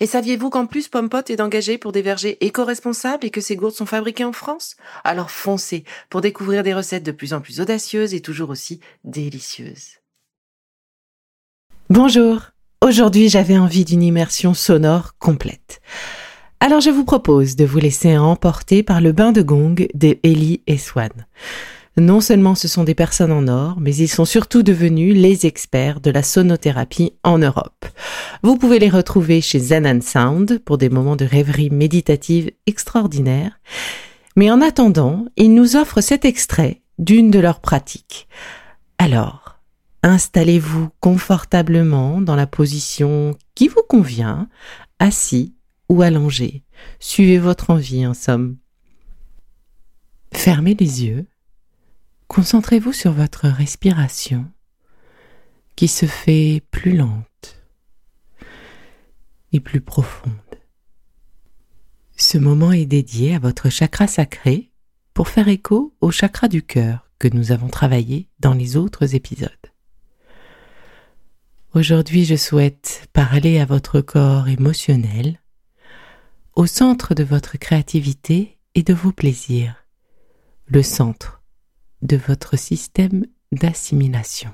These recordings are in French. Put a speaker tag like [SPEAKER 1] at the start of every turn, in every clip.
[SPEAKER 1] Et saviez-vous qu'en plus Pompot est engagé pour des vergers éco-responsables et que ces gourdes sont fabriquées en France? Alors foncez pour découvrir des recettes de plus en plus audacieuses et toujours aussi délicieuses. Bonjour Aujourd'hui j'avais envie d'une immersion sonore complète. Alors je vous propose de vous laisser emporter par le bain de gong de Ellie et Swan. Non seulement ce sont des personnes en or, mais ils sont surtout devenus les experts de la sonothérapie en Europe. Vous pouvez les retrouver chez Zen Sound pour des moments de rêverie méditative extraordinaires. Mais en attendant, ils nous offrent cet extrait d'une de leurs pratiques. Alors, installez-vous confortablement dans la position qui vous convient, assis ou allongé. Suivez votre envie, en somme. Fermez les yeux Concentrez-vous sur votre respiration qui se fait plus lente et plus profonde. Ce moment est dédié à votre chakra sacré pour faire écho au chakra du cœur que nous avons travaillé dans les autres épisodes. Aujourd'hui, je souhaite parler à votre corps émotionnel, au centre de votre créativité et de vos plaisirs, le centre de votre système d'assimilation.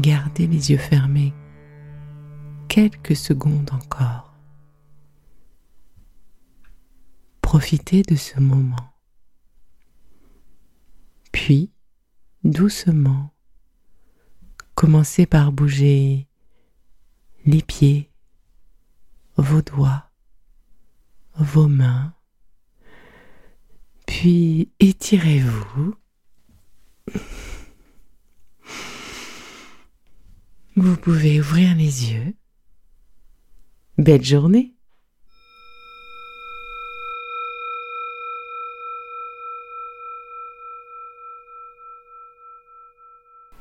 [SPEAKER 1] Gardez les yeux fermés quelques secondes encore. Profitez de ce moment. Puis, doucement, commencez par bouger les pieds, vos doigts, vos mains, puis étirez-vous. Vous pouvez ouvrir les yeux. Belle journée